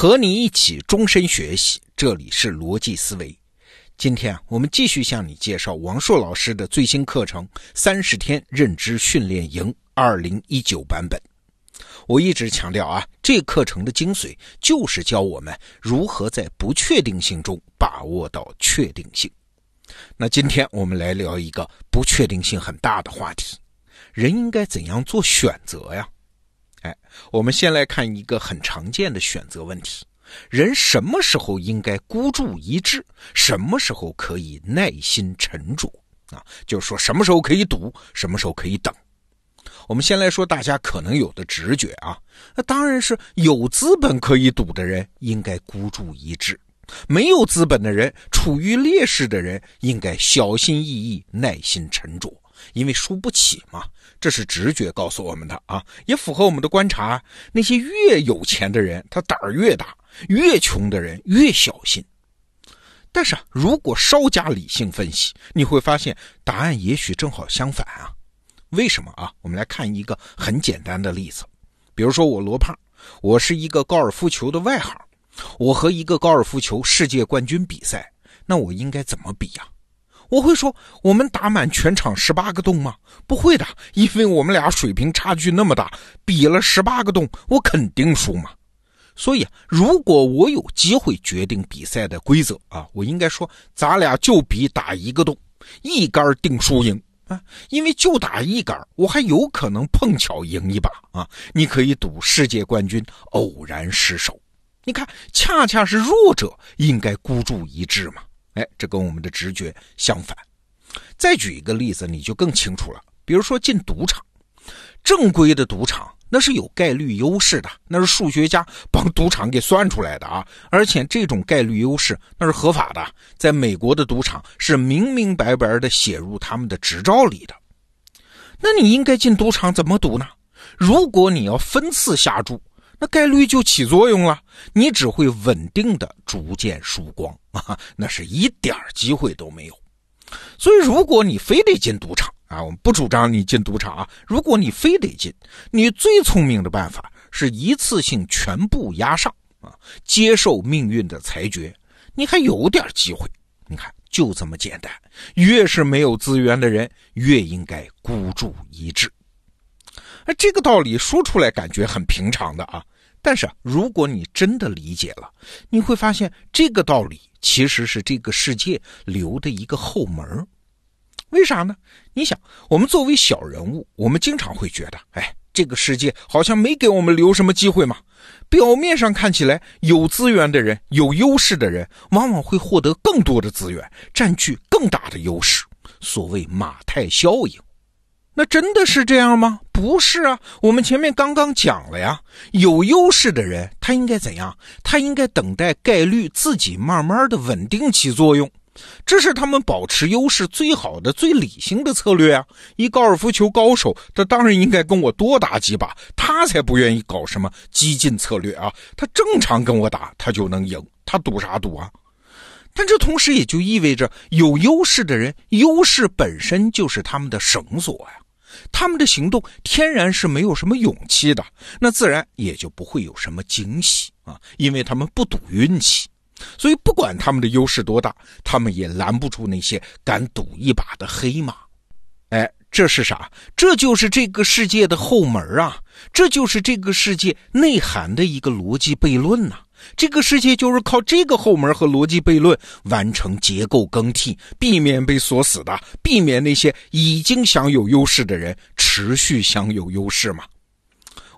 和你一起终身学习，这里是逻辑思维。今天啊，我们继续向你介绍王硕老师的最新课程《三十天认知训练营》二零一九版本。我一直强调啊，这课程的精髓就是教我们如何在不确定性中把握到确定性。那今天我们来聊一个不确定性很大的话题：人应该怎样做选择呀？哎，我们先来看一个很常见的选择问题：人什么时候应该孤注一掷？什么时候可以耐心沉着？啊，就是说什么时候可以赌，什么时候可以等？我们先来说大家可能有的直觉啊，那当然是有资本可以赌的人应该孤注一掷，没有资本的人、处于劣势的人应该小心翼翼、耐心沉着。因为输不起嘛，这是直觉告诉我们的啊，也符合我们的观察。那些越有钱的人，他胆儿越大；越穷的人越小心。但是啊，如果稍加理性分析，你会发现答案也许正好相反啊。为什么啊？我们来看一个很简单的例子，比如说我罗胖，我是一个高尔夫球的外行，我和一个高尔夫球世界冠军比赛，那我应该怎么比呀？我会说，我们打满全场十八个洞吗？不会的，因为我们俩水平差距那么大，比了十八个洞，我肯定输嘛。所以，如果我有机会决定比赛的规则啊，我应该说，咱俩就比打一个洞，一杆定输赢啊。因为就打一杆，我还有可能碰巧赢一把啊。你可以赌世界冠军偶然失手，你看，恰恰是弱者应该孤注一掷嘛。哎，这跟我们的直觉相反。再举一个例子，你就更清楚了。比如说进赌场，正规的赌场那是有概率优势的，那是数学家帮赌场给算出来的啊！而且这种概率优势那是合法的，在美国的赌场是明明白白的写入他们的执照里的。那你应该进赌场怎么赌呢？如果你要分次下注。那概率就起作用了，你只会稳定的逐渐输光啊，那是一点机会都没有。所以，如果你非得进赌场啊，我们不主张你进赌场啊。如果你非得进，你最聪明的办法是一次性全部押上啊，接受命运的裁决，你还有点机会。你看，就这么简单。越是没有资源的人，越应该孤注一掷。那这个道理说出来感觉很平常的啊。但是，如果你真的理解了，你会发现这个道理其实是这个世界留的一个后门为啥呢？你想，我们作为小人物，我们经常会觉得，哎，这个世界好像没给我们留什么机会嘛。表面上看起来，有资源的人、有优势的人，往往会获得更多的资源，占据更大的优势。所谓马太效应。那真的是这样吗？不是啊，我们前面刚刚讲了呀，有优势的人他应该怎样？他应该等待概率自己慢慢的稳定起作用，这是他们保持优势最好的、最理性的策略啊。一高尔夫球高手，他当然应该跟我多打几把，他才不愿意搞什么激进策略啊。他正常跟我打，他就能赢，他赌啥赌啊？但这同时也就意味着，有优势的人，优势本身就是他们的绳索呀。他们的行动天然是没有什么勇气的，那自然也就不会有什么惊喜啊，因为他们不赌运气，所以不管他们的优势多大，他们也拦不住那些敢赌一把的黑马。哎，这是啥？这就是这个世界的后门啊，这就是这个世界内涵的一个逻辑悖论呐。这个世界就是靠这个后门和逻辑悖论完成结构更替，避免被锁死的，避免那些已经享有优势的人持续享有优势嘛。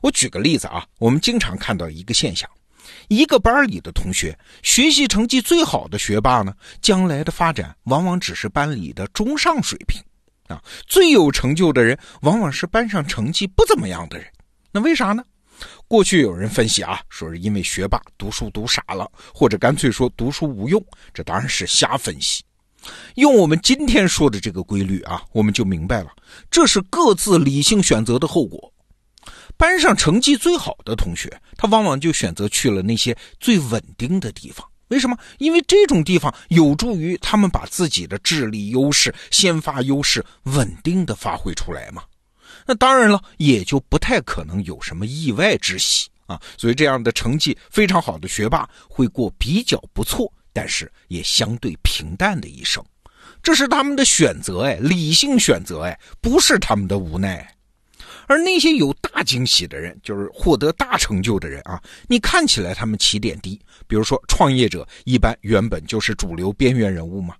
我举个例子啊，我们经常看到一个现象：一个班里的同学，学习成绩最好的学霸呢，将来的发展往往只是班里的中上水平啊；最有成就的人，往往是班上成绩不怎么样的人。那为啥呢？过去有人分析啊，说是因为学霸读书读傻了，或者干脆说读书无用，这当然是瞎分析。用我们今天说的这个规律啊，我们就明白了，这是各自理性选择的后果。班上成绩最好的同学，他往往就选择去了那些最稳定的地方。为什么？因为这种地方有助于他们把自己的智力优势、先发优势稳定的发挥出来嘛。那当然了，也就不太可能有什么意外之喜啊，所以这样的成绩非常好的学霸会过比较不错，但是也相对平淡的一生。这是他们的选择，哎，理性选择，哎，不是他们的无奈。而那些有大惊喜的人，就是获得大成就的人啊，你看起来他们起点低，比如说创业者，一般原本就是主流边缘人物嘛。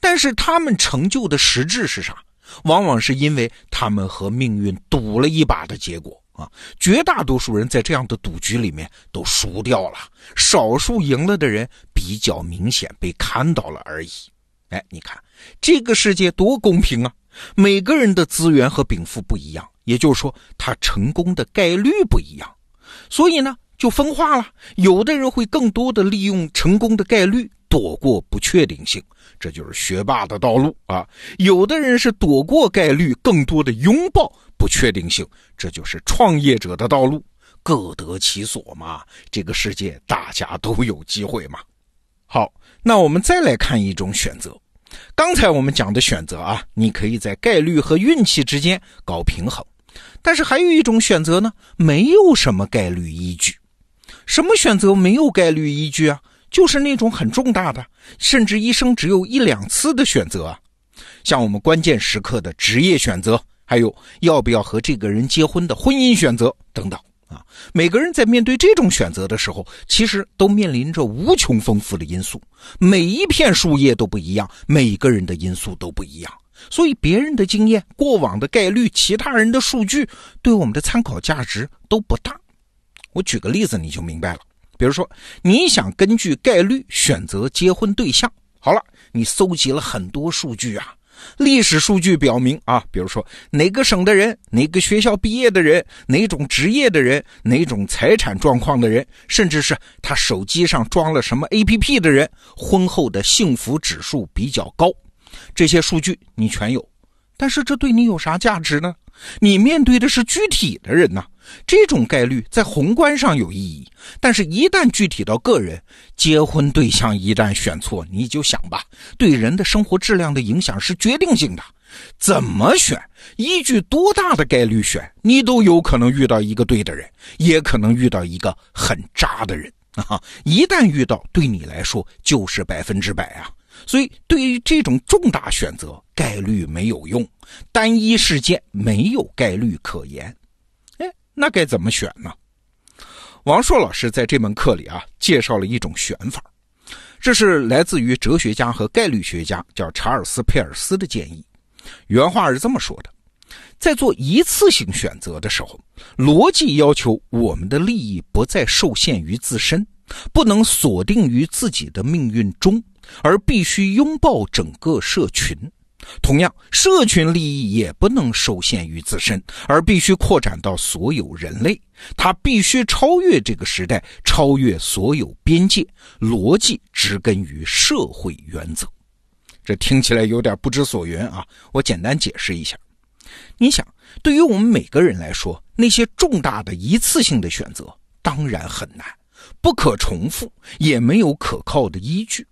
但是他们成就的实质是啥？往往是因为他们和命运赌了一把的结果啊。绝大多数人在这样的赌局里面都输掉了，少数赢了的人比较明显被看到了而已。哎，你看这个世界多公平啊！每个人的资源和禀赋不一样，也就是说他成功的概率不一样，所以呢就分化了。有的人会更多的利用成功的概率躲过不确定性。这就是学霸的道路啊！有的人是躲过概率，更多的拥抱不确定性，这就是创业者的道路。各得其所嘛，这个世界大家都有机会嘛。好，那我们再来看一种选择。刚才我们讲的选择啊，你可以在概率和运气之间搞平衡，但是还有一种选择呢，没有什么概率依据。什么选择没有概率依据啊？就是那种很重大的，甚至一生只有一两次的选择啊，像我们关键时刻的职业选择，还有要不要和这个人结婚的婚姻选择等等啊。每个人在面对这种选择的时候，其实都面临着无穷丰富的因素，每一片树叶都不一样，每个人的因素都不一样，所以别人的经验、过往的概率、其他人的数据，对我们的参考价值都不大。我举个例子，你就明白了。比如说，你想根据概率选择结婚对象，好了，你搜集了很多数据啊，历史数据表明啊，比如说哪个省的人、哪个学校毕业的人、哪种职业的人、哪种财产状况的人，甚至是他手机上装了什么 APP 的人，婚后的幸福指数比较高，这些数据你全有，但是这对你有啥价值呢？你面对的是具体的人呐。这种概率在宏观上有意义，但是，一旦具体到个人，结婚对象一旦选错，你就想吧，对人的生活质量的影响是决定性的。怎么选，依据多大的概率选，你都有可能遇到一个对的人，也可能遇到一个很渣的人啊！一旦遇到，对你来说就是百分之百啊！所以，对于这种重大选择，概率没有用，单一事件没有概率可言。那该怎么选呢？王硕老师在这门课里啊，介绍了一种选法，这是来自于哲学家和概率学家叫查尔斯·佩尔斯的建议。原话是这么说的：在做一次性选择的时候，逻辑要求我们的利益不再受限于自身，不能锁定于自己的命运中，而必须拥抱整个社群。同样，社群利益也不能受限于自身，而必须扩展到所有人类。它必须超越这个时代，超越所有边界。逻辑植根于社会原则。这听起来有点不知所云啊！我简单解释一下。你想，对于我们每个人来说，那些重大的一次性的选择当然很难，不可重复，也没有可靠的依据。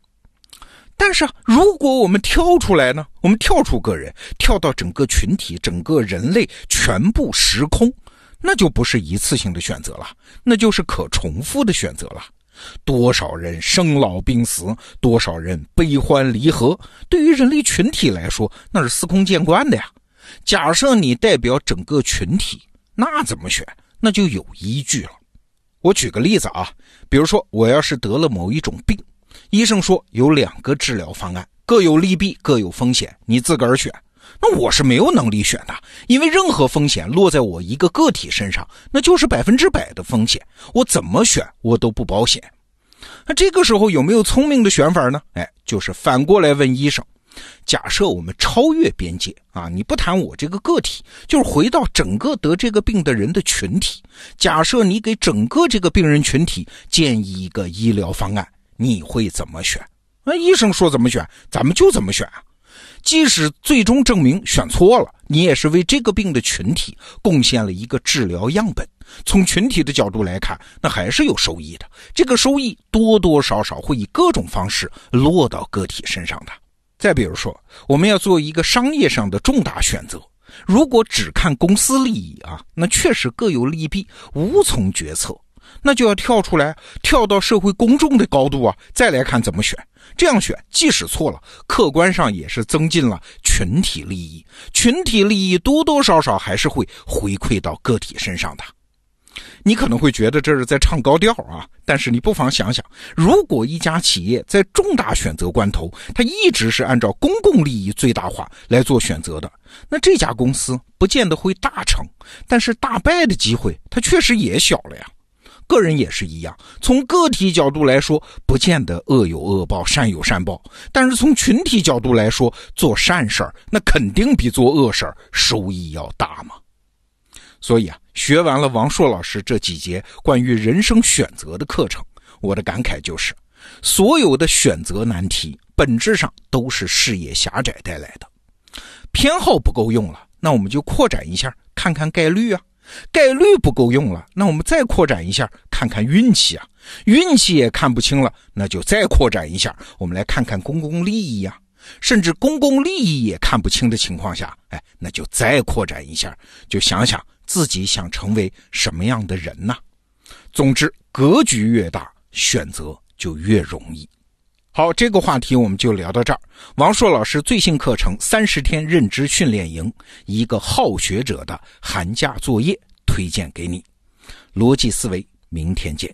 但是，如果我们跳出来呢？我们跳出个人，跳到整个群体、整个人类全部时空，那就不是一次性的选择了，那就是可重复的选择了。多少人生老病死，多少人悲欢离合，对于人类群体来说，那是司空见惯的呀。假设你代表整个群体，那怎么选？那就有依据了。我举个例子啊，比如说我要是得了某一种病。医生说有两个治疗方案，各有利弊，各有风险，你自个儿选。那我是没有能力选的，因为任何风险落在我一个个体身上，那就是百分之百的风险，我怎么选我都不保险。那这个时候有没有聪明的选法呢？哎，就是反过来问医生：假设我们超越边界啊，你不谈我这个个体，就是回到整个得这个病的人的群体，假设你给整个这个病人群体建议一个医疗方案。你会怎么选？那医生说怎么选，咱们就怎么选啊！即使最终证明选错了，你也是为这个病的群体贡献了一个治疗样本。从群体的角度来看，那还是有收益的。这个收益多多少少会以各种方式落到个体身上的。再比如说，我们要做一个商业上的重大选择，如果只看公司利益啊，那确实各有利弊，无从决策。那就要跳出来，跳到社会公众的高度啊，再来看怎么选。这样选，即使错了，客观上也是增进了群体利益，群体利益多多少少还是会回馈到个体身上的。你可能会觉得这是在唱高调啊，但是你不妨想想，如果一家企业在重大选择关头，它一直是按照公共利益最大化来做选择的，那这家公司不见得会大成，但是大败的机会它确实也小了呀。个人也是一样，从个体角度来说，不见得恶有恶报，善有善报，但是从群体角度来说，做善事儿那肯定比做恶事儿收益要大嘛。所以啊，学完了王硕老师这几节关于人生选择的课程，我的感慨就是，所有的选择难题本质上都是视野狭窄带来的。偏好不够用了，那我们就扩展一下，看看概率啊；概率不够用了，那我们再扩展一下，看看运气啊；运气也看不清了，那就再扩展一下，我们来看看公共利益呀。甚至公共利益也看不清的情况下，哎，那就再扩展一下，就想想。自己想成为什么样的人呢？总之，格局越大，选择就越容易。好，这个话题我们就聊到这儿。王硕老师最新课程《三十天认知训练营》，一个好学者的寒假作业推荐给你。逻辑思维，明天见。